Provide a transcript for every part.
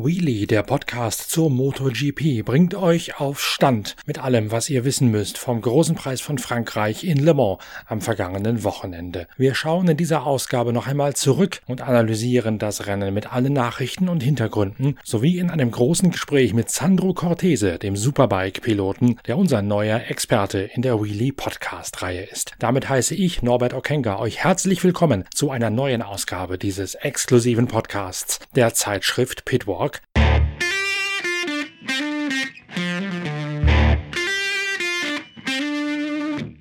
Wheelie, der Podcast zur MotoGP, bringt euch auf Stand mit allem, was ihr wissen müsst vom großen Preis von Frankreich in Le Mans am vergangenen Wochenende. Wir schauen in dieser Ausgabe noch einmal zurück und analysieren das Rennen mit allen Nachrichten und Hintergründen sowie in einem großen Gespräch mit Sandro Cortese, dem Superbike-Piloten, der unser neuer Experte in der Wheelie Podcast-Reihe ist. Damit heiße ich, Norbert Okenga, euch herzlich willkommen zu einer neuen Ausgabe dieses exklusiven Podcasts der Zeitschrift Pitwalk York.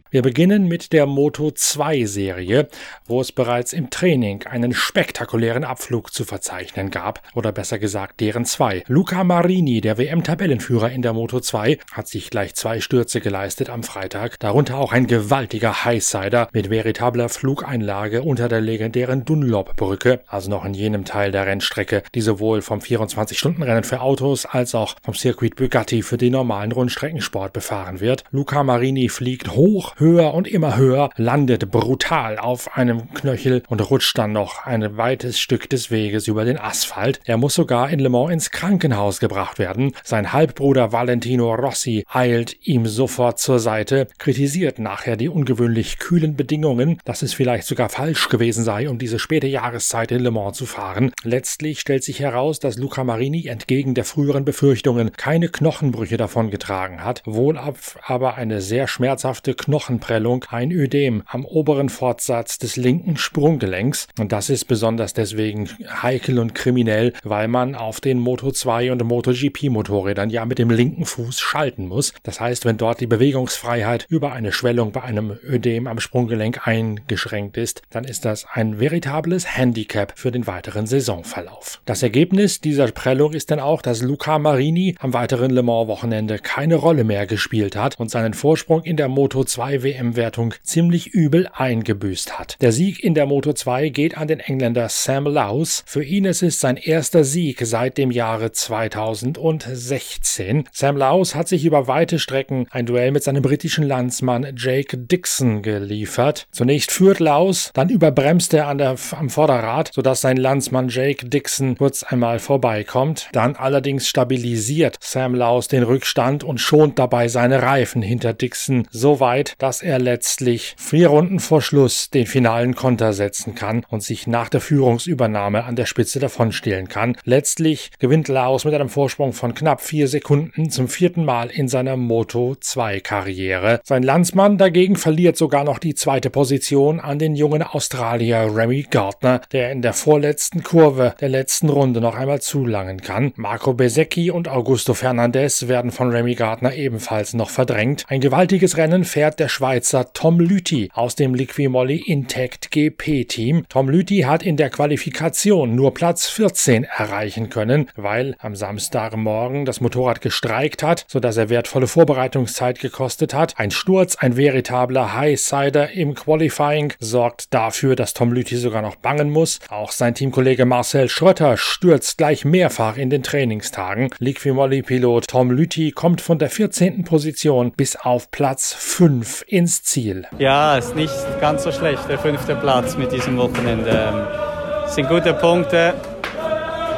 Wir beginnen mit der Moto 2 Serie, wo es bereits im Training einen spektakulären Abflug zu verzeichnen gab, oder besser gesagt deren zwei. Luca Marini, der WM-Tabellenführer in der Moto 2, hat sich gleich zwei Stürze geleistet am Freitag, darunter auch ein gewaltiger Highsider mit veritabler Flugeinlage unter der legendären Dunlop-Brücke, also noch in jenem Teil der Rennstrecke, die sowohl vom 24-Stunden-Rennen für Autos als auch vom Circuit Bugatti für den normalen Rundstreckensport befahren wird. Luca Marini fliegt hoch, höher und immer höher, landet brutal auf einem Knöchel und rutscht dann noch ein weites Stück des Weges über den Asphalt. Er muss sogar in Le Mans ins Krankenhaus gebracht werden. Sein Halbbruder Valentino Rossi eilt ihm sofort zur Seite, kritisiert nachher die ungewöhnlich kühlen Bedingungen, dass es vielleicht sogar falsch gewesen sei, um diese späte Jahreszeit in Le Mans zu fahren. Letztlich stellt sich heraus, dass Luca Marini entgegen der früheren Befürchtungen keine Knochenbrüche davongetragen hat, wohl aber eine sehr schmerzhafte Knochen Knochenprellung ein Ödem am oberen Fortsatz des linken Sprunggelenks. Und das ist besonders deswegen heikel und kriminell, weil man auf den Moto 2 und MotoGP Motorrädern ja mit dem linken Fuß schalten muss. Das heißt, wenn dort die Bewegungsfreiheit über eine Schwellung bei einem Ödem am Sprunggelenk eingeschränkt ist, dann ist das ein veritables Handicap für den weiteren Saisonverlauf. Das Ergebnis dieser Prellung ist dann auch, dass Luca Marini am weiteren Le Mans Wochenende keine Rolle mehr gespielt hat und seinen Vorsprung in der Moto 2 WM-Wertung ziemlich übel eingebüßt hat. Der Sieg in der Moto 2 geht an den Engländer Sam Lowes. Für ihn ist es sein erster Sieg seit dem Jahre 2016. Sam Lowes hat sich über weite Strecken ein Duell mit seinem britischen Landsmann Jake Dixon geliefert. Zunächst führt Lowes, dann überbremst er an der, am Vorderrad, sodass sein Landsmann Jake Dixon kurz einmal vorbeikommt. Dann allerdings stabilisiert Sam Lowes den Rückstand und schont dabei seine Reifen hinter Dixon so weit, dass dass er letztlich vier Runden vor Schluss den finalen Konter setzen kann und sich nach der Führungsübernahme an der Spitze davonstehlen kann. Letztlich gewinnt Laos mit einem Vorsprung von knapp vier Sekunden zum vierten Mal in seiner Moto 2 Karriere. Sein Landsmann dagegen verliert sogar noch die zweite Position an den jungen Australier Remy Gardner, der in der vorletzten Kurve der letzten Runde noch einmal zulangen kann. Marco Besecchi und Augusto Fernandez werden von Remy Gardner ebenfalls noch verdrängt. Ein gewaltiges Rennen fährt der Schweizer Tom Lüthi aus dem Liquimolli Intact GP Team. Tom Lüthi hat in der Qualifikation nur Platz 14 erreichen können, weil am Samstagmorgen das Motorrad gestreikt hat, sodass er wertvolle Vorbereitungszeit gekostet hat. Ein Sturz, ein veritabler Highsider im Qualifying sorgt dafür, dass Tom Lüthi sogar noch bangen muss. Auch sein Teamkollege Marcel Schrötter stürzt gleich mehrfach in den Trainingstagen. Liquimolli-Pilot Tom Lüthi kommt von der 14. Position bis auf Platz 5 ins Ziel. Ja, ist nicht ganz so schlecht, der fünfte Platz mit diesem Wochenende. Ähm, sind gute Punkte.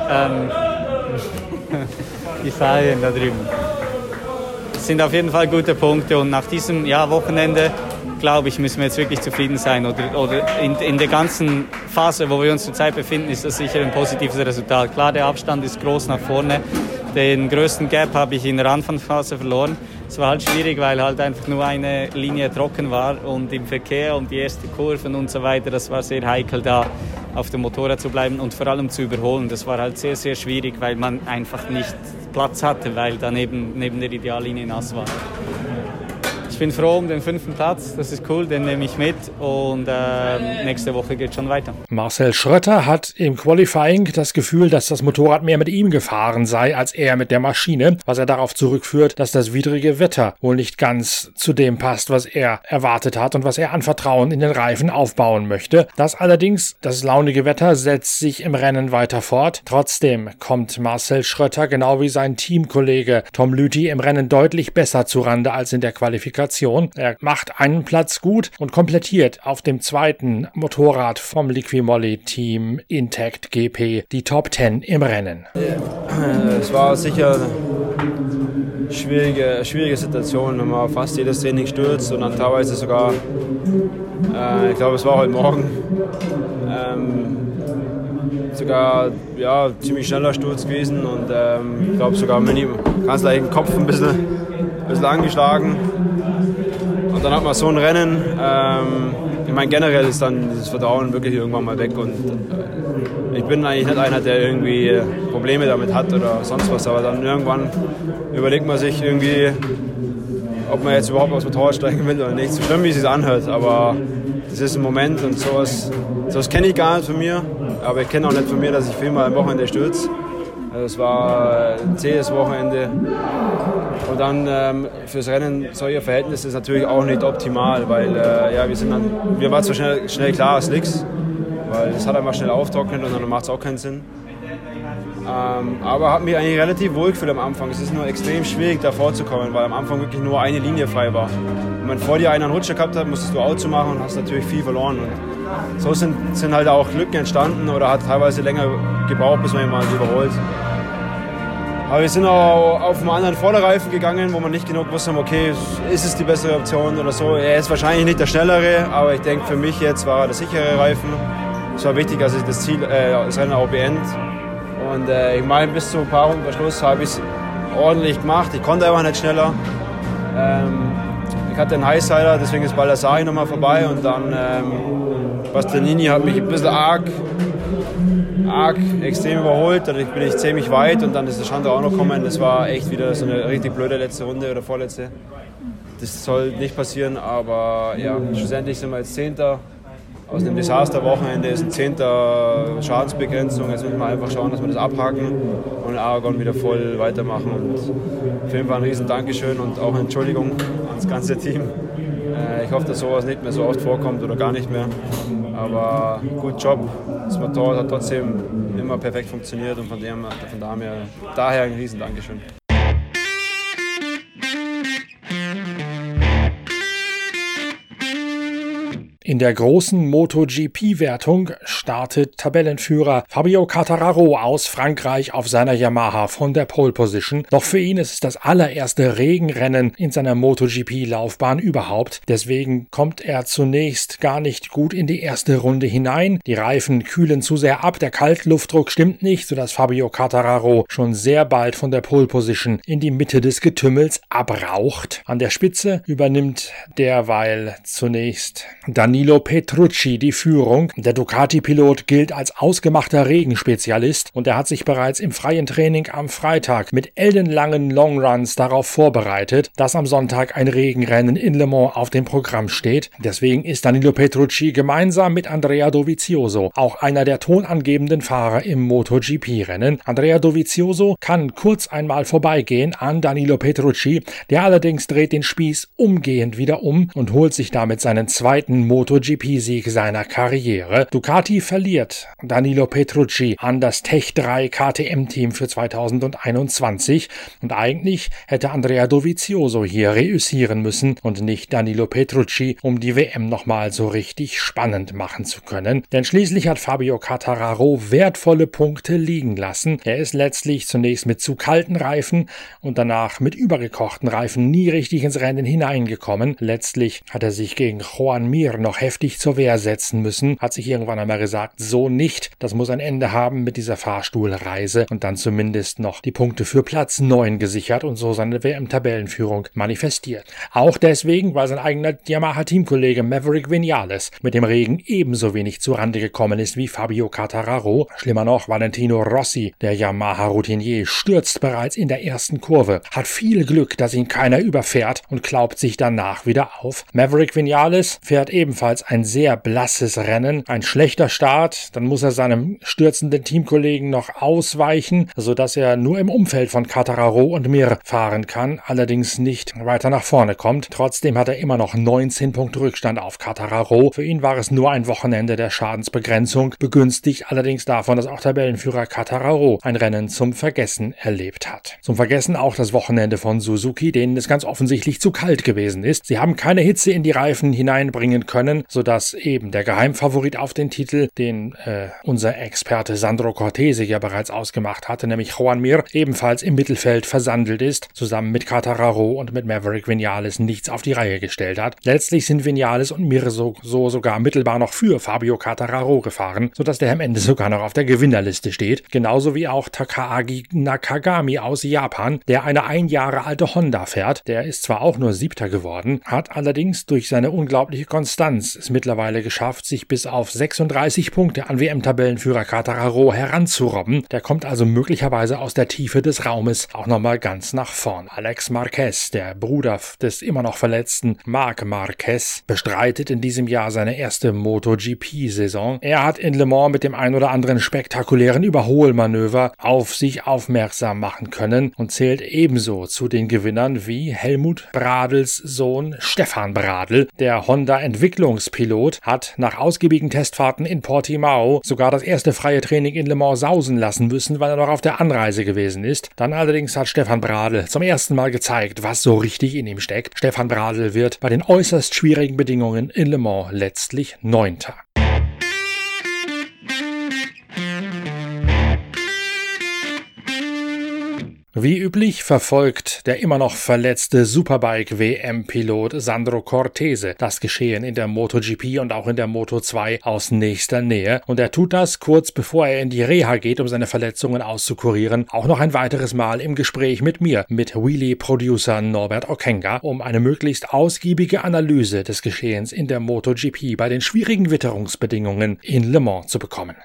Ähm, Italien da drüben. Es sind auf jeden Fall gute Punkte und nach diesem ja, Wochenende glaube ich, müssen wir jetzt wirklich zufrieden sein. Oder, oder in, in, der ganzen Phase, wo wir uns zurzeit befinden, ist das sicher ein positives Resultat. Klar, der Abstand ist groß nach vorne. Den größten Gap habe ich in der Anfangsphase verloren. Es war halt schwierig, weil halt einfach nur eine Linie trocken war und im Verkehr und die ersten Kurven und so weiter, das war sehr heikel da auf dem Motorrad zu bleiben und vor allem zu überholen. Das war halt sehr, sehr schwierig, weil man einfach nicht Platz hatte, weil daneben neben der Ideallinie nass war. Bin froh um den fünften Platz. Das ist cool, den nehme ich mit und äh, nächste Woche geht schon weiter. Marcel Schrötter hat im Qualifying das Gefühl, dass das Motorrad mehr mit ihm gefahren sei als er mit der Maschine, was er darauf zurückführt, dass das widrige Wetter wohl nicht ganz zu dem passt, was er erwartet hat und was er an Vertrauen in den Reifen aufbauen möchte. Das allerdings, das launige Wetter setzt sich im Rennen weiter fort. Trotzdem kommt Marcel Schrötter genau wie sein Teamkollege Tom Lüthi im Rennen deutlich besser zurande als in der Qualifikation. Er macht einen Platz gut und komplettiert auf dem zweiten Motorrad vom Liquimolli Team Intact GP die Top 10 im Rennen. Es war sicher eine schwierige, schwierige Situation, wenn man fast jedes Training stürzt und dann teilweise sogar, äh, ich glaube es war heute Morgen, ähm, sogar ja, ziemlich schneller Sturz gewesen und ähm, ich glaube sogar ganz leicht Kopf ein bisschen, ein bisschen angeschlagen. Und dann hat man so ein Rennen. Ähm, ich meine, generell ist dann dieses Vertrauen wirklich irgendwann mal weg und äh, ich bin eigentlich nicht einer, der irgendwie Probleme damit hat oder sonst was, aber dann irgendwann überlegt man sich irgendwie, ob man jetzt überhaupt aufs Motorrad steigen will oder nicht. So schlimm, wie es sich anhört, aber das ist ein Moment und sowas, sowas kenne ich gar nicht von mir. Aber ich kenne auch nicht von mir, dass ich viermal am Wochenende stürze. Also es war ein zähes Wochenende. Und dann ähm, fürs Rennen solcher Verhältnisse ist natürlich auch nicht optimal, weil äh, ja, wir sind dann, mir war zwar schnell, schnell klar, es liegt, weil es hat einfach schnell auftrocknet und dann macht es auch keinen Sinn. Ähm, aber habe mich eigentlich relativ wohl gefühlt am Anfang. Es ist nur extrem schwierig, da vorzukommen, weil am Anfang wirklich nur eine Linie frei war. Wenn vor dir einen Rutscher gehabt hat, musstest du Auto machen und hast natürlich viel verloren. Und so sind, sind halt auch Lücken entstanden oder hat teilweise länger gebraucht, bis man ihn mal überholt. Aber wir sind auch auf einen anderen Vorderreifen gegangen, wo man nicht genau gewusst okay, ist es die bessere Option oder so. Er ist wahrscheinlich nicht der schnellere, aber ich denke, für mich jetzt war er der sichere Reifen. Es war wichtig, dass ich das Ziel, äh, das Rennen auch beende. Und äh, ich meine, bis zu ein paar Runden Verschluss habe ich es ordentlich gemacht. Ich konnte einfach nicht schneller. Ähm, ich hatte einen Highsider, deswegen ist Baldassari nochmal vorbei und dann ähm, Bastianini hat mich ein bisschen arg, arg extrem überholt. Dadurch bin ich ziemlich weit und dann ist der Schandra auch noch gekommen. Das war echt wieder so eine richtig blöde letzte Runde oder vorletzte. Das soll nicht passieren, aber ja, schlussendlich sind wir jetzt Zehnter aus einem Desasterwochenende ist ein zehnter Schadensbegrenzung. Jetzt müssen wir einfach schauen, dass wir das abhaken und Aragon wieder voll weitermachen. Und auf jeden Fall ein riesen Dankeschön und auch Entschuldigung ans ganze Team. Äh, ich hoffe, dass sowas nicht mehr so oft vorkommt oder gar nicht mehr. Aber gut Job. Das Motorrad hat trotzdem immer perfekt funktioniert und von, dem, von daher, daher ein riesen Dankeschön. In der großen MotoGP-Wertung startet Tabellenführer Fabio Quartararo aus Frankreich auf seiner Yamaha von der Pole Position. Doch für ihn ist es das allererste Regenrennen in seiner MotoGP-Laufbahn überhaupt. Deswegen kommt er zunächst gar nicht gut in die erste Runde hinein. Die Reifen kühlen zu sehr ab, der Kaltluftdruck stimmt nicht, sodass Fabio Quartararo schon sehr bald von der Pole Position in die Mitte des Getümmels abraucht. An der Spitze übernimmt derweil zunächst Danilo Danilo Petrucci die Führung. Der Ducati-Pilot gilt als ausgemachter Regenspezialist und er hat sich bereits im freien Training am Freitag mit ellenlangen Longruns darauf vorbereitet, dass am Sonntag ein Regenrennen in Le Mans auf dem Programm steht. Deswegen ist Danilo Petrucci gemeinsam mit Andrea Dovizioso auch einer der tonangebenden Fahrer im MotoGP-Rennen. Andrea Dovizioso kann kurz einmal vorbeigehen an Danilo Petrucci, der allerdings dreht den Spieß umgehend wieder um und holt sich damit seinen zweiten Motor MotoGP-Sieg seiner Karriere. Ducati verliert Danilo Petrucci an das Tech 3 KTM-Team für 2021 und eigentlich hätte Andrea Dovizioso hier reüssieren müssen und nicht Danilo Petrucci, um die WM nochmal so richtig spannend machen zu können. Denn schließlich hat Fabio Cattararo wertvolle Punkte liegen lassen. Er ist letztlich zunächst mit zu kalten Reifen und danach mit übergekochten Reifen nie richtig ins Rennen hineingekommen. Letztlich hat er sich gegen Juan Mir noch heftig zur Wehr setzen müssen, hat sich irgendwann einmal gesagt, so nicht. Das muss ein Ende haben mit dieser Fahrstuhlreise und dann zumindest noch die Punkte für Platz 9 gesichert und so seine WM-Tabellenführung manifestiert. Auch deswegen, weil sein eigener Yamaha-Teamkollege Maverick Vinales mit dem Regen ebenso wenig zurande gekommen ist wie Fabio Cattararo. Schlimmer noch, Valentino Rossi, der Yamaha-Routinier, stürzt bereits in der ersten Kurve, hat viel Glück, dass ihn keiner überfährt und klaubt sich danach wieder auf. Maverick Vinales fährt ebenfalls ein sehr blasses Rennen, ein schlechter Start, dann muss er seinem stürzenden Teamkollegen noch ausweichen, sodass er nur im Umfeld von Cattararo und Mir fahren kann, allerdings nicht weiter nach vorne kommt. Trotzdem hat er immer noch 19 Punkte Rückstand auf Cattararo. Für ihn war es nur ein Wochenende der Schadensbegrenzung, begünstigt allerdings davon, dass auch Tabellenführer Cattararo ein Rennen zum Vergessen erlebt hat. Zum Vergessen auch das Wochenende von Suzuki, denen es ganz offensichtlich zu kalt gewesen ist. Sie haben keine Hitze in die Reifen hineinbringen können, sodass eben der Geheimfavorit auf den Titel, den äh, unser Experte Sandro Cortese ja bereits ausgemacht hatte, nämlich Juan Mir, ebenfalls im Mittelfeld versandelt ist, zusammen mit Cattararo und mit Maverick Vinales nichts auf die Reihe gestellt hat. Letztlich sind Vinales und Mir so, so sogar mittelbar noch für Fabio Cattararo gefahren, sodass der am Ende sogar noch auf der Gewinnerliste steht, genauso wie auch Takaagi Nakagami aus Japan, der eine ein Jahre alte Honda fährt. Der ist zwar auch nur Siebter geworden, hat allerdings durch seine unglaubliche Konstanz es mittlerweile geschafft, sich bis auf 36 Punkte an WM-Tabellenführer Cattararo heranzurobben. Der kommt also möglicherweise aus der Tiefe des Raumes auch nochmal ganz nach vorn. Alex Marquez, der Bruder des immer noch verletzten Marc Marquez, bestreitet in diesem Jahr seine erste MotoGP-Saison. Er hat in Le Mans mit dem ein oder anderen spektakulären Überholmanöver auf sich aufmerksam machen können und zählt ebenso zu den Gewinnern wie Helmut Bradels Sohn Stefan Bradl. Der Honda-Entwicklungspilot hat nach ausgiebigen Testfahrten in Portimao sogar das erste freie Training in Le Mans sausen lassen müssen, weil er noch auf der Anreise gewesen ist. Dann allerdings hat Stefan Bradl zum ersten Mal gezeigt, was so richtig in ihm steckt. Stefan Bradl wird bei den äußerst schwierigen Bedingungen in Le Mans letztlich Neunter. Wie üblich verfolgt der immer noch verletzte Superbike-WM-Pilot Sandro Cortese das Geschehen in der MotoGP und auch in der Moto2 aus nächster Nähe. Und er tut das kurz bevor er in die Reha geht, um seine Verletzungen auszukurieren, auch noch ein weiteres Mal im Gespräch mit mir, mit Wheelie-Producer Norbert Okenga, um eine möglichst ausgiebige Analyse des Geschehens in der MotoGP bei den schwierigen Witterungsbedingungen in Le Mans zu bekommen.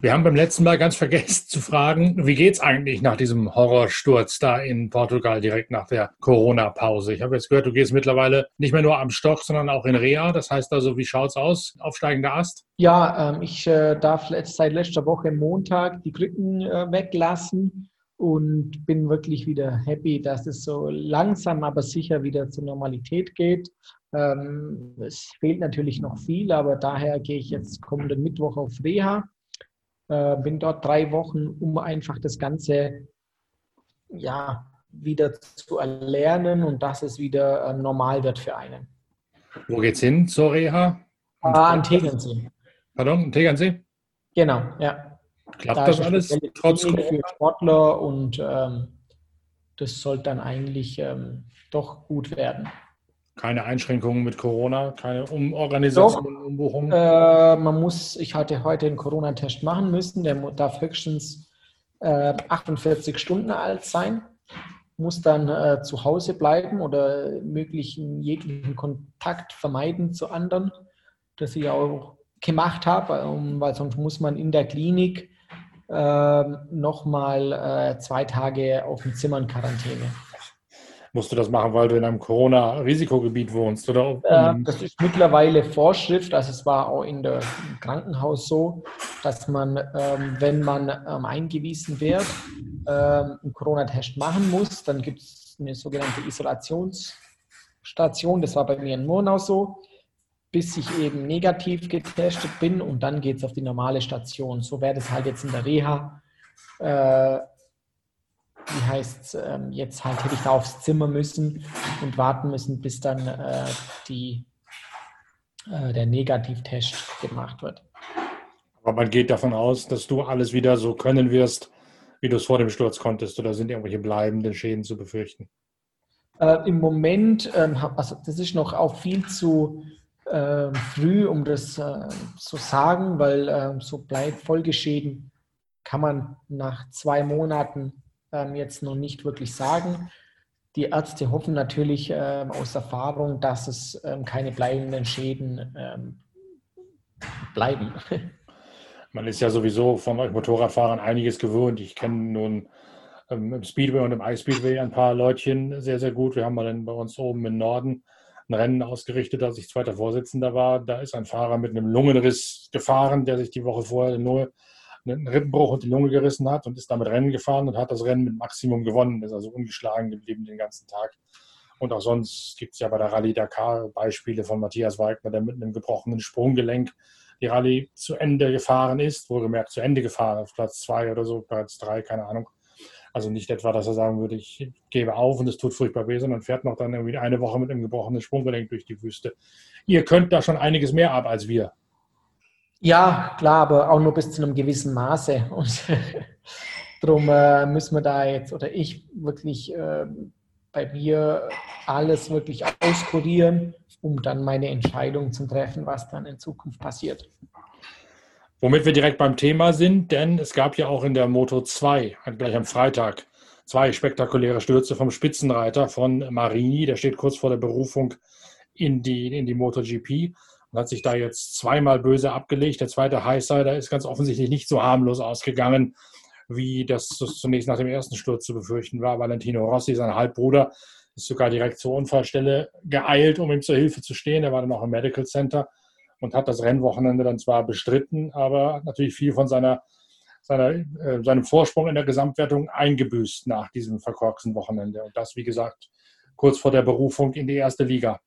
Wir haben beim letzten Mal ganz vergessen zu fragen, wie geht's eigentlich nach diesem Horrorsturz da in Portugal direkt nach der Corona-Pause? Ich habe jetzt gehört, du gehst mittlerweile nicht mehr nur am Stock, sondern auch in Reha. Das heißt also, wie schaut's aus? Aufsteigender Ast? Ja, ähm, ich äh, darf seit letzter Woche Montag die Krücken äh, weglassen und bin wirklich wieder happy, dass es so langsam, aber sicher wieder zur Normalität geht. Ähm, es fehlt natürlich noch viel, aber daher gehe ich jetzt kommenden Mittwoch auf Reha äh, bin dort drei Wochen, um einfach das Ganze ja, wieder zu erlernen und dass es wieder äh, normal wird für einen. Wo geht's hin zur Reha? Ah, an Tegernsee. Pardon, an Tegernsee? Genau, ja. Klappt da das alles trotz für Sportler und ähm, das sollte dann eigentlich ähm, doch gut werden. Keine Einschränkungen mit Corona, keine Umorganisation, Doch, Umbuchung? Äh, man muss, ich hatte heute einen Corona-Test machen müssen, der darf höchstens äh, 48 Stunden alt sein, muss dann äh, zu Hause bleiben oder möglichen jeglichen Kontakt vermeiden zu anderen, das ich auch gemacht habe, um, weil sonst muss man in der Klinik äh, nochmal zwei Tage auf dem Zimmer in Quarantäne musst du das machen, weil du in einem Corona-Risikogebiet wohnst, oder? Äh, das ist mittlerweile Vorschrift, also es war auch in der, im Krankenhaus so, dass man, ähm, wenn man ähm, eingewiesen wird, ähm, einen Corona-Test machen muss. Dann gibt es eine sogenannte Isolationsstation, das war bei mir in Murnau so, bis ich eben negativ getestet bin und dann geht es auf die normale Station. So wäre das halt jetzt in der Reha. Äh, wie heißt ähm, jetzt halt hätte ich da aufs Zimmer müssen und warten müssen, bis dann äh, die, äh, der Negativtest gemacht wird. Aber man geht davon aus, dass du alles wieder so können wirst, wie du es vor dem Sturz konntest, oder sind irgendwelche bleibenden Schäden zu befürchten? Äh, Im Moment, ähm, also das ist noch auch viel zu äh, früh, um das äh, zu sagen, weil ähm, so bleibt Folgeschäden kann man nach zwei Monaten ähm, jetzt noch nicht wirklich sagen. Die Ärzte hoffen natürlich ähm, aus Erfahrung, dass es ähm, keine bleibenden Schäden ähm, bleiben. Man ist ja sowieso von euch Motorradfahrern einiges gewohnt. Ich kenne nun ähm, im Speedway und im iSpeedway ein paar Leutchen sehr, sehr gut. Wir haben mal dann bei uns oben im Norden ein Rennen ausgerichtet, als ich zweiter Vorsitzender war. Da ist ein Fahrer mit einem Lungenriss gefahren, der sich die Woche vorher nur einen Rippenbruch und die Lunge gerissen hat und ist damit Rennen gefahren und hat das Rennen mit Maximum gewonnen, ist also ungeschlagen geblieben den ganzen Tag. Und auch sonst gibt es ja bei der Rallye Dakar Beispiele von Matthias Wagner, der mit einem gebrochenen Sprunggelenk die Rallye zu Ende gefahren ist, wohlgemerkt zu Ende gefahren, auf Platz zwei oder so, Platz drei, keine Ahnung. Also nicht etwa, dass er sagen würde, ich gebe auf und es tut furchtbar weh, sondern fährt noch dann irgendwie eine Woche mit einem gebrochenen Sprunggelenk durch die Wüste. Ihr könnt da schon einiges mehr ab als wir. Ja, klar, aber auch nur bis zu einem gewissen Maße. Und darum äh, müssen wir da jetzt, oder ich wirklich äh, bei mir alles wirklich auskurieren, um dann meine Entscheidung zu treffen, was dann in Zukunft passiert. Womit wir direkt beim Thema sind, denn es gab ja auch in der Moto 2, gleich am Freitag, zwei spektakuläre Stürze vom Spitzenreiter von Marini, der steht kurz vor der Berufung in die, in die MotoGP und hat sich da jetzt zweimal böse abgelegt. Der zweite Highsider ist ganz offensichtlich nicht so harmlos ausgegangen, wie das zunächst nach dem ersten Sturz zu befürchten war. Valentino Rossi, sein Halbbruder, ist sogar direkt zur Unfallstelle geeilt, um ihm zur Hilfe zu stehen. Er war dann auch im Medical Center und hat das Rennwochenende dann zwar bestritten, aber natürlich viel von seiner, seiner, äh, seinem Vorsprung in der Gesamtwertung eingebüßt nach diesem verkorksten Wochenende. Und das, wie gesagt, kurz vor der Berufung in die erste Liga.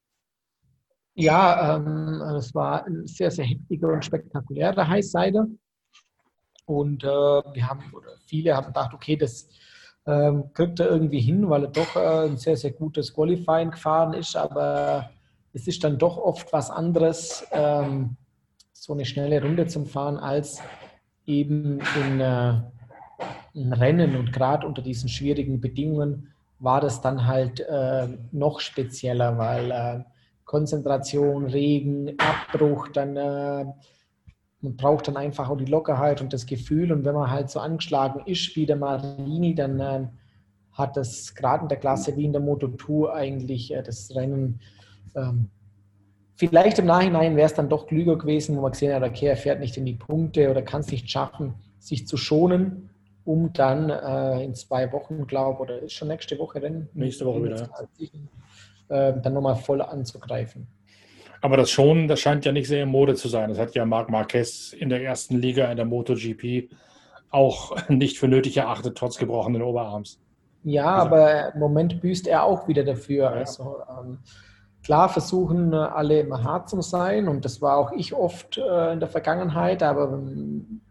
Ja, ähm, es war ein sehr, sehr heftiger und spektakulärer Highsider. Und äh, wir haben, oder viele haben gedacht, okay, das ähm, kriegt er irgendwie hin, weil er doch äh, ein sehr, sehr gutes Qualifying gefahren ist. Aber es ist dann doch oft was anderes, ähm, so eine schnelle Runde zu fahren, als eben in, äh, in Rennen. Und gerade unter diesen schwierigen Bedingungen war das dann halt äh, noch spezieller, weil äh, Konzentration, Regen, Abbruch, dann äh, man braucht dann einfach auch die Lockerheit und das Gefühl. Und wenn man halt so angeschlagen ist wie der Marini, dann äh, hat das gerade in der Klasse wie in der Moto 2 eigentlich äh, das Rennen ähm, vielleicht im Nachhinein wäre es dann doch klüger gewesen, wo man gesehen hat, okay, er fährt nicht in die Punkte oder kann es nicht schaffen, sich zu schonen, um dann äh, in zwei Wochen, glaube ich, oder ist schon nächste Woche Rennen? Nächste Woche wieder. Äh, dann nochmal voll anzugreifen. Aber das schon, das scheint ja nicht sehr in Mode zu sein. Das hat ja Marc Marquez in der ersten Liga in der MotoGP auch nicht für nötig erachtet, trotz gebrochenen Oberarms. Ja, also. aber im Moment büßt er auch wieder dafür. Ja. Also ähm, klar versuchen alle immer hart zu sein und das war auch ich oft äh, in der Vergangenheit, aber ähm,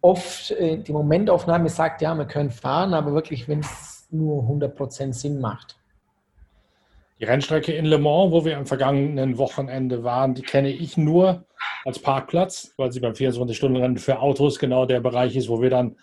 oft äh, die Momentaufnahme sagt, ja, wir können fahren, aber wirklich, wenn es nur 100% Sinn macht. Die Rennstrecke in Le Mans, wo wir am vergangenen Wochenende waren, die kenne ich nur als Parkplatz, weil sie beim 24-Stunden-Rennen für Autos genau der Bereich ist, wo wir dann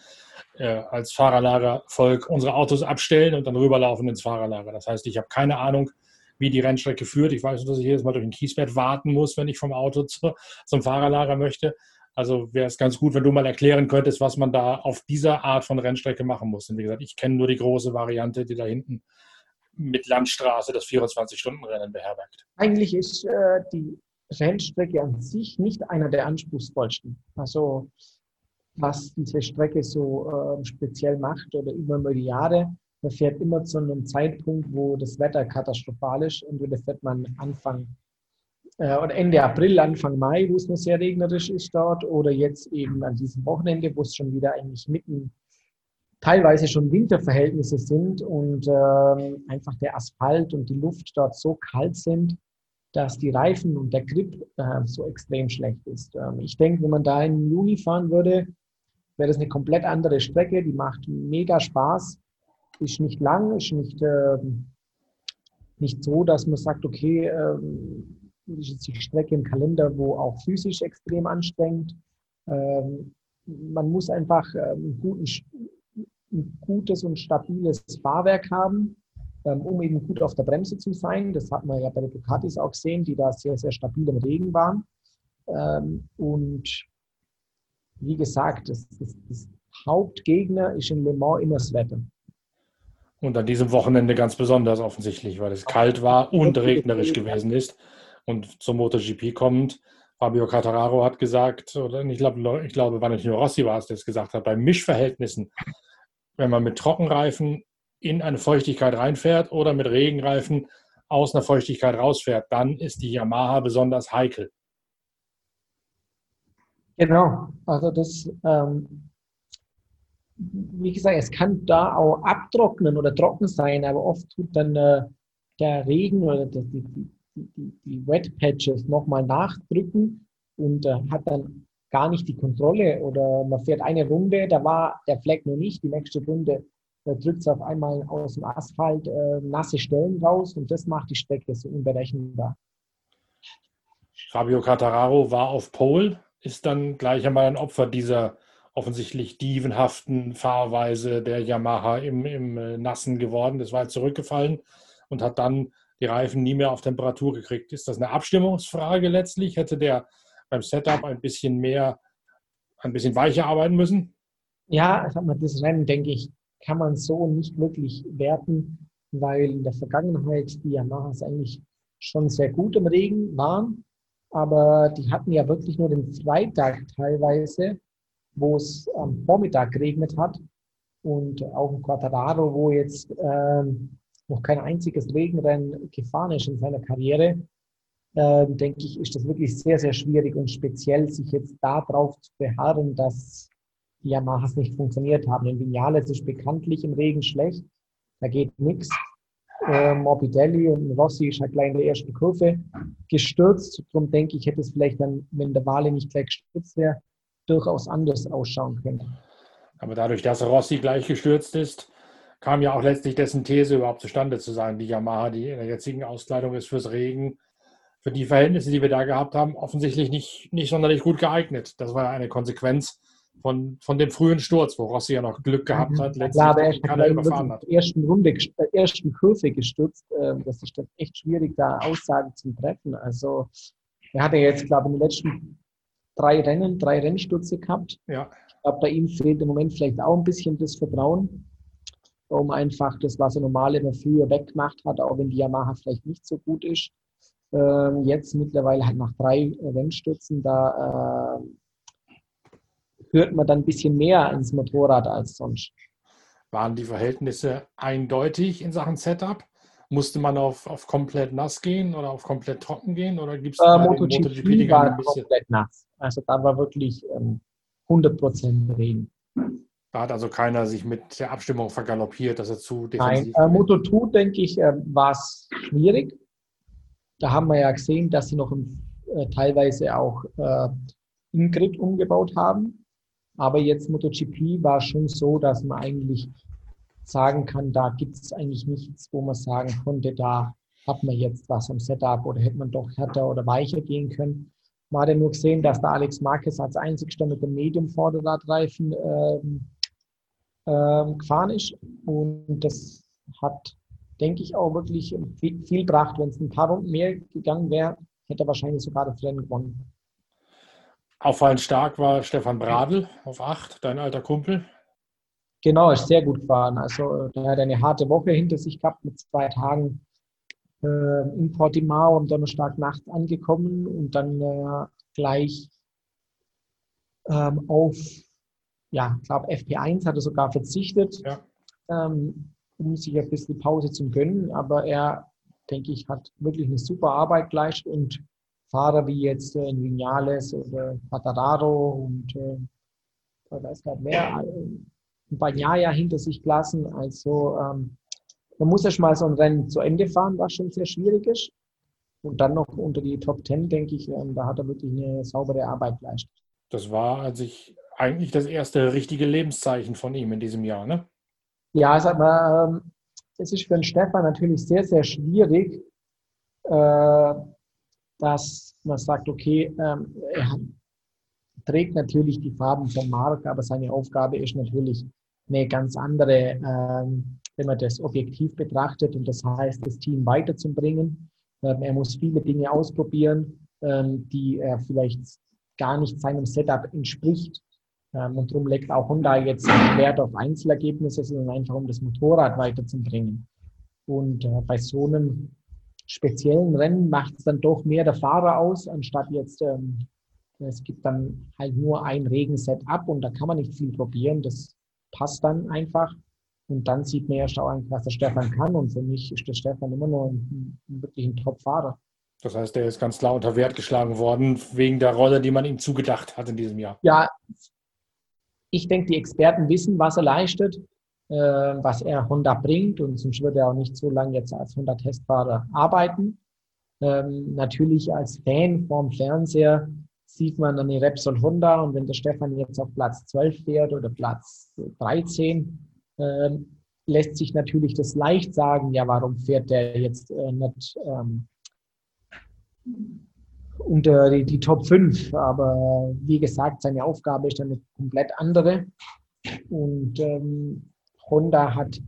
äh, als Fahrerlagervolk unsere Autos abstellen und dann rüberlaufen ins Fahrerlager. Das heißt, ich habe keine Ahnung, wie die Rennstrecke führt. Ich weiß nur, dass ich jedes Mal durch ein Kiesbett warten muss, wenn ich vom Auto zu, zum Fahrerlager möchte. Also wäre es ganz gut, wenn du mal erklären könntest, was man da auf dieser Art von Rennstrecke machen muss. Und wie gesagt, ich kenne nur die große Variante, die da hinten mit Landstraße das 24-Stunden-Rennen beherbergt. Eigentlich ist äh, die Rennstrecke an sich nicht einer der anspruchsvollsten. Also was diese Strecke so äh, speziell macht oder über die Jahre, man fährt immer zu einem Zeitpunkt, wo das Wetter katastrophal ist. Entweder fährt man Anfang äh, oder Ende April, Anfang Mai, wo es noch sehr regnerisch ist dort, oder jetzt eben an diesem Wochenende, wo es schon wieder eigentlich mitten teilweise schon Winterverhältnisse sind und äh, einfach der Asphalt und die Luft dort so kalt sind, dass die Reifen und der Grip äh, so extrem schlecht ist. Ähm, ich denke, wenn man da im Juni fahren würde, wäre das eine komplett andere Strecke. Die macht mega Spaß, ist nicht lang, ist nicht, äh, nicht so, dass man sagt, okay, ähm, ist jetzt die Strecke im Kalender, wo auch physisch extrem anstrengend. Ähm, man muss einfach ähm, einen guten ein gutes und stabiles Fahrwerk haben, ähm, um eben gut auf der Bremse zu sein. Das hat man ja bei den Ducatis auch gesehen, die da sehr, sehr stabil im Regen waren. Ähm, und wie gesagt, das, das, das Hauptgegner ist in Le Mans immer das Wetter. Und an diesem Wochenende ganz besonders offensichtlich, weil es kalt war und regnerisch gewesen ist. Und zum MotoGP kommend, Fabio Cattararo hat gesagt, oder ich glaube, ich glaube, war nicht nur Rossi war es, der es gesagt hat, bei Mischverhältnissen, wenn man mit Trockenreifen in eine Feuchtigkeit reinfährt oder mit Regenreifen aus einer Feuchtigkeit rausfährt, dann ist die Yamaha besonders heikel. Genau, also das, ähm, wie gesagt, es kann da auch abtrocknen oder trocken sein, aber oft tut dann äh, der Regen oder die, die, die, die Wet Patches nochmal nachdrücken und äh, hat dann gar nicht die Kontrolle oder man fährt eine Runde, da war der Fleck noch nicht, die nächste Runde drückt es auf einmal aus dem Asphalt äh, nasse Stellen raus und das macht die Strecke so unberechenbar. Fabio Cattararo war auf Pole, ist dann gleich einmal ein Opfer dieser offensichtlich dievenhaften Fahrweise der Yamaha im, im äh, Nassen geworden. Das war halt zurückgefallen und hat dann die Reifen nie mehr auf Temperatur gekriegt. Ist das eine Abstimmungsfrage letztlich? Hätte der beim Setup ein bisschen mehr, ein bisschen weicher arbeiten müssen? Ja, das Rennen, denke ich, kann man so nicht wirklich werten, weil in der Vergangenheit die Yamahas eigentlich schon sehr gut im Regen waren. Aber die hatten ja wirklich nur den Freitag teilweise, wo es am Vormittag geregnet hat. Und auch in Quattararo, wo jetzt ähm, noch kein einziges Regenrennen gefahren ist in seiner Karriere, äh, denke ich, ist das wirklich sehr, sehr schwierig und speziell, sich jetzt darauf zu beharren, dass die Yamahas nicht funktioniert haben. In Vinales ist bekanntlich im Regen schlecht, da geht nichts. Äh, Morbidelli und Rossi ist halt gleich in der ersten Kurve gestürzt. Darum denke ich, hätte es vielleicht dann, wenn der Wale nicht gleich gestürzt wäre, durchaus anders ausschauen können. Aber dadurch, dass Rossi gleich gestürzt ist, kam ja auch letztlich dessen These überhaupt zustande zu sagen, die Yamaha, die in der jetzigen Auskleidung ist fürs Regen, für die Verhältnisse, die wir da gehabt haben, offensichtlich nicht, nicht sonderlich gut geeignet. Das war eine Konsequenz von, von dem frühen Sturz, wo Rossi ja noch Glück gehabt mhm. hat, letztlich Klar, er keiner überfahren hat. Ersten Runde, der ersten Kurve gestürzt. Ähm, das ist echt schwierig, da Aussagen zu treffen. Also er hatte jetzt, glaube ich, in den letzten drei Rennen, drei Rennstürze gehabt. Ja. Ich glaube, bei ihm fehlt im Moment vielleicht auch ein bisschen das Vertrauen um einfach das, was er normal immer früher weggemacht hat, auch wenn die Yamaha vielleicht nicht so gut ist. Ähm, jetzt mittlerweile halt nach drei Rennstürzen, da äh, hört man dann ein bisschen mehr ins Motorrad als sonst. Waren die Verhältnisse eindeutig in Sachen Setup? Musste man auf, auf komplett nass gehen oder auf komplett trocken gehen? Oder gibt es äh, MotoGP, MotoGP war komplett nass. Also da war wirklich ähm, 100% Regen. Da hat also keiner sich mit der Abstimmung vergaloppiert, dass er zu defensiv Nein, äh, Moto 2, denke ich, äh, war es schwierig. Da haben wir ja gesehen, dass sie noch äh, teilweise auch äh, Ingrid umgebaut haben. Aber jetzt MotoGP war schon so, dass man eigentlich sagen kann, da gibt es eigentlich nichts, wo man sagen konnte, da hat man jetzt was am Setup oder hätte man doch härter oder weicher gehen können. Man hat ja nur gesehen, dass der Alex Marquez als einzigster mit dem Medium-Vorderradreifen ähm, ähm, gefahren ist. Und das hat, denke ich, auch wirklich viel, viel gebracht. Wenn es ein paar Runden mehr gegangen wäre, hätte er wahrscheinlich sogar das Rennen gewonnen. Auffallend stark war Stefan Bradl auf 8, dein alter Kumpel. Genau, ist sehr gut gefahren. Also der hat eine harte Woche hinter sich gehabt mit zwei Tagen äh, in Portimao am Donnerstag Nacht angekommen und dann äh, gleich ähm, auf ja, ich glaube, FP1 hat er sogar verzichtet, ja. ähm, um sich ein bisschen Pause zu gönnen. Aber er, denke ich, hat wirklich eine super Arbeit geleistet und Fahrer wie jetzt äh, Vinales oder Patararo und äh, ich weiß gar nicht mehr, äh, Banyaya hinter sich gelassen. Also ähm, man muss erst mal so ein Rennen zu Ende fahren, was schon sehr schwierig ist. Und dann noch unter die Top Ten, denke ich, ähm, da hat er wirklich eine saubere Arbeit geleistet. Das war, als ich eigentlich das erste richtige Lebenszeichen von ihm in diesem Jahr, ne? Ja, sag mal, ähm, es ist für den Stefan natürlich sehr, sehr schwierig, äh, dass man sagt, okay, ähm, er trägt natürlich die Farben von Mark, aber seine Aufgabe ist natürlich, eine ganz andere, ähm, wenn man das objektiv betrachtet. Und das heißt, das Team weiterzubringen. Er muss viele Dinge ausprobieren, die er vielleicht gar nicht seinem Setup entspricht. Ähm, und darum legt auch Honda jetzt Wert auf Einzelergebnisse, sondern einfach um das Motorrad weiterzubringen. Und äh, bei so einem speziellen Rennen macht es dann doch mehr der Fahrer aus, anstatt jetzt, ähm, es gibt dann halt nur ein Regenset ab und da kann man nicht viel probieren. Das passt dann einfach. Und dann sieht man ja schon, was der Stefan kann. Und für mich ist der Stefan immer noch ein, ein wirklich ein Top-Fahrer. Das heißt, der ist ganz klar unter Wert geschlagen worden, wegen der Rolle, die man ihm zugedacht hat in diesem Jahr. Ja, ich denke, die Experten wissen, was er leistet, äh, was er Honda bringt. Und sonst würde er auch nicht so lange jetzt als Honda-Testfahrer arbeiten. Ähm, natürlich als Fan vorm Fernseher sieht man dann die Repsol Honda und wenn der Stefan jetzt auf Platz 12 fährt oder Platz 13, äh, lässt sich natürlich das leicht sagen, ja, warum fährt der jetzt äh, nicht ähm, unter die, die, Top 5. Aber wie gesagt, seine Aufgabe ist eine komplett andere. Und ähm, Honda hat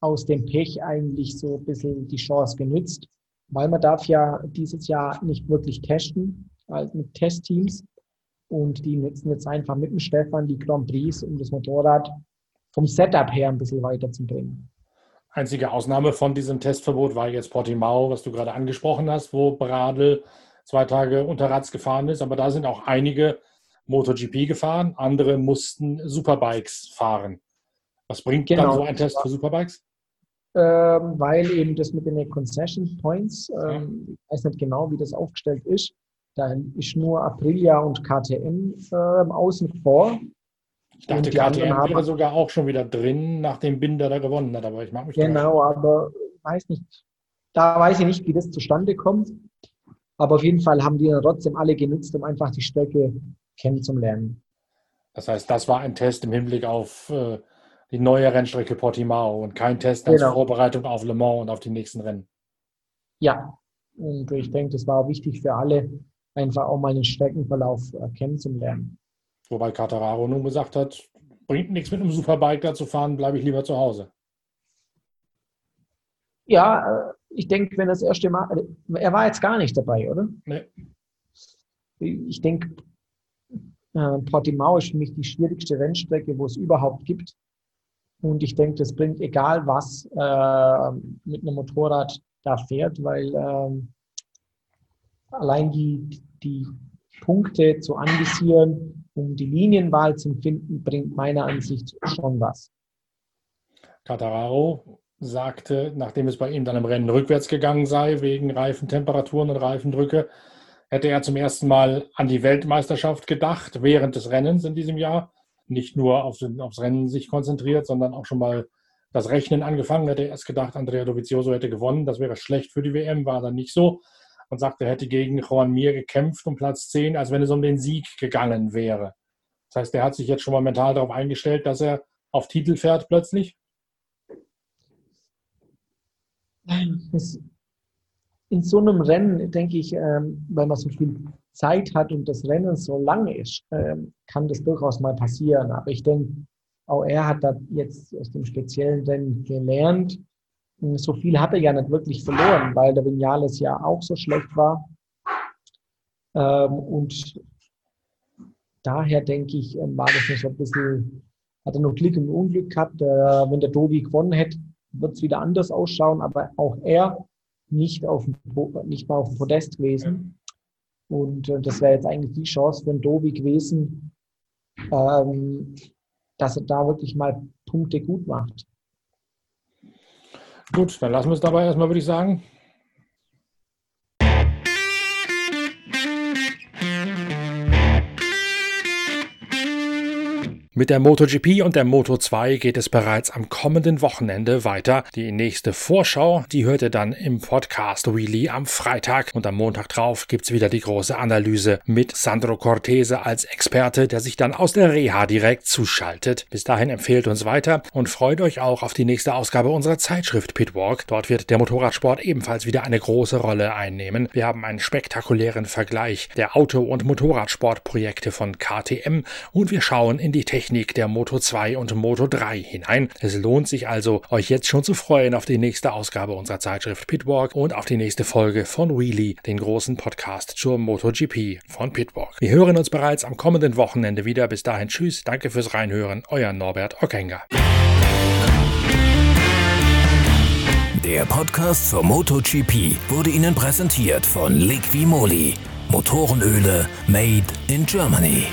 aus dem Pech eigentlich so ein bisschen die Chance genützt, weil man darf ja dieses Jahr nicht wirklich testen halt mit Testteams. Und die nutzen jetzt einfach mit dem Stefan die Grand Prix, um das Motorrad vom Setup her ein bisschen weiterzubringen. Einzige Ausnahme von diesem Testverbot war jetzt Portimao, was du gerade angesprochen hast, wo Bradl zwei Tage unter Rads gefahren ist. Aber da sind auch einige MotoGP gefahren, andere mussten Superbikes fahren. Was bringt genau. dann so ein Test für Superbikes? Ähm, weil eben das mit den Concession Points, ähm, ich weiß nicht genau, wie das aufgestellt ist, da ist nur Aprilia und KTM äh, außen vor. Ich dachte, KTM wäre sogar auch schon wieder drin, nachdem Binder da gewonnen hat, aber ich mag mich Genau, aber weiß nicht, da weiß ich nicht, wie das zustande kommt. Aber auf jeden Fall haben die dann trotzdem alle genutzt, um einfach die Strecke kennenzulernen. Das heißt, das war ein Test im Hinblick auf äh, die neue Rennstrecke Portimao und kein Test als genau. Vorbereitung auf Le Mans und auf die nächsten Rennen. Ja, und ich denke, das war auch wichtig für alle, einfach auch mal den Streckenverlauf kennenzulernen. Wobei Catararo nun gesagt hat, bringt nichts mit einem Superbike da zu fahren, bleibe ich lieber zu Hause. Ja, äh, ich denke, wenn das erste Mal, äh, er war jetzt gar nicht dabei, oder? Nee. Ich denke, äh, Portimao ist für mich die schwierigste Rennstrecke, wo es überhaupt gibt. Und ich denke, das bringt egal was äh, mit einem Motorrad da fährt, weil äh, allein die, die Punkte zu anvisieren, um die Linienwahl zu finden, bringt meiner Ansicht schon was. Catararo sagte, nachdem es bei ihm dann im Rennen rückwärts gegangen sei, wegen Reifentemperaturen und Reifendrücke, hätte er zum ersten Mal an die Weltmeisterschaft gedacht, während des Rennens in diesem Jahr. Nicht nur auf, aufs Rennen sich konzentriert, sondern auch schon mal das Rechnen angefangen. Hätte er erst gedacht, Andrea Dovizioso hätte gewonnen. Das wäre schlecht für die WM, war dann nicht so und sagt, er hätte gegen Juan Mir gekämpft um Platz 10, als wenn es um den Sieg gegangen wäre. Das heißt, er hat sich jetzt schon mal mental darauf eingestellt, dass er auf Titel fährt plötzlich? In so einem Rennen, denke ich, ähm, weil man so viel Zeit hat und das Rennen so lang ist, ähm, kann das durchaus mal passieren. Aber ich denke, auch er hat da jetzt aus dem speziellen Rennen gelernt so viel hat er ja nicht wirklich verloren, weil der Vinales ja auch so schlecht war. Ähm, und daher denke ich, war das noch so ein bisschen, hat er noch Glück und Unglück gehabt. Äh, wenn der Dobi gewonnen hätte, wird es wieder anders ausschauen, aber auch er nicht, auf dem, nicht mal auf dem Podest gewesen. Und äh, das wäre jetzt eigentlich die Chance für den Dobi gewesen, ähm, dass er da wirklich mal Punkte gut macht. Gut, dann lassen wir es dabei erstmal, würde ich sagen. Mit der MotoGP und der Moto2 geht es bereits am kommenden Wochenende weiter. Die nächste Vorschau, die hört ihr dann im Podcast Wheelie am Freitag und am Montag drauf gibt's wieder die große Analyse mit Sandro Cortese als Experte, der sich dann aus der Reha direkt zuschaltet. Bis dahin empfehlt uns weiter und freut euch auch auf die nächste Ausgabe unserer Zeitschrift Pitwalk. Dort wird der Motorradsport ebenfalls wieder eine große Rolle einnehmen. Wir haben einen spektakulären Vergleich der Auto- und Motorradsportprojekte von KTM und wir schauen in die Technik Technik der Moto 2 und Moto 3 hinein. Es lohnt sich also, euch jetzt schon zu freuen auf die nächste Ausgabe unserer Zeitschrift Pitwalk und auf die nächste Folge von Wheelie, den großen Podcast zur MotoGP von Pitwalk. Wir hören uns bereits am kommenden Wochenende wieder. Bis dahin, tschüss, danke fürs Reinhören, euer Norbert Okenga. Der Podcast zur MotoGP wurde Ihnen präsentiert von Liqui Moly. Motorenöle made in Germany.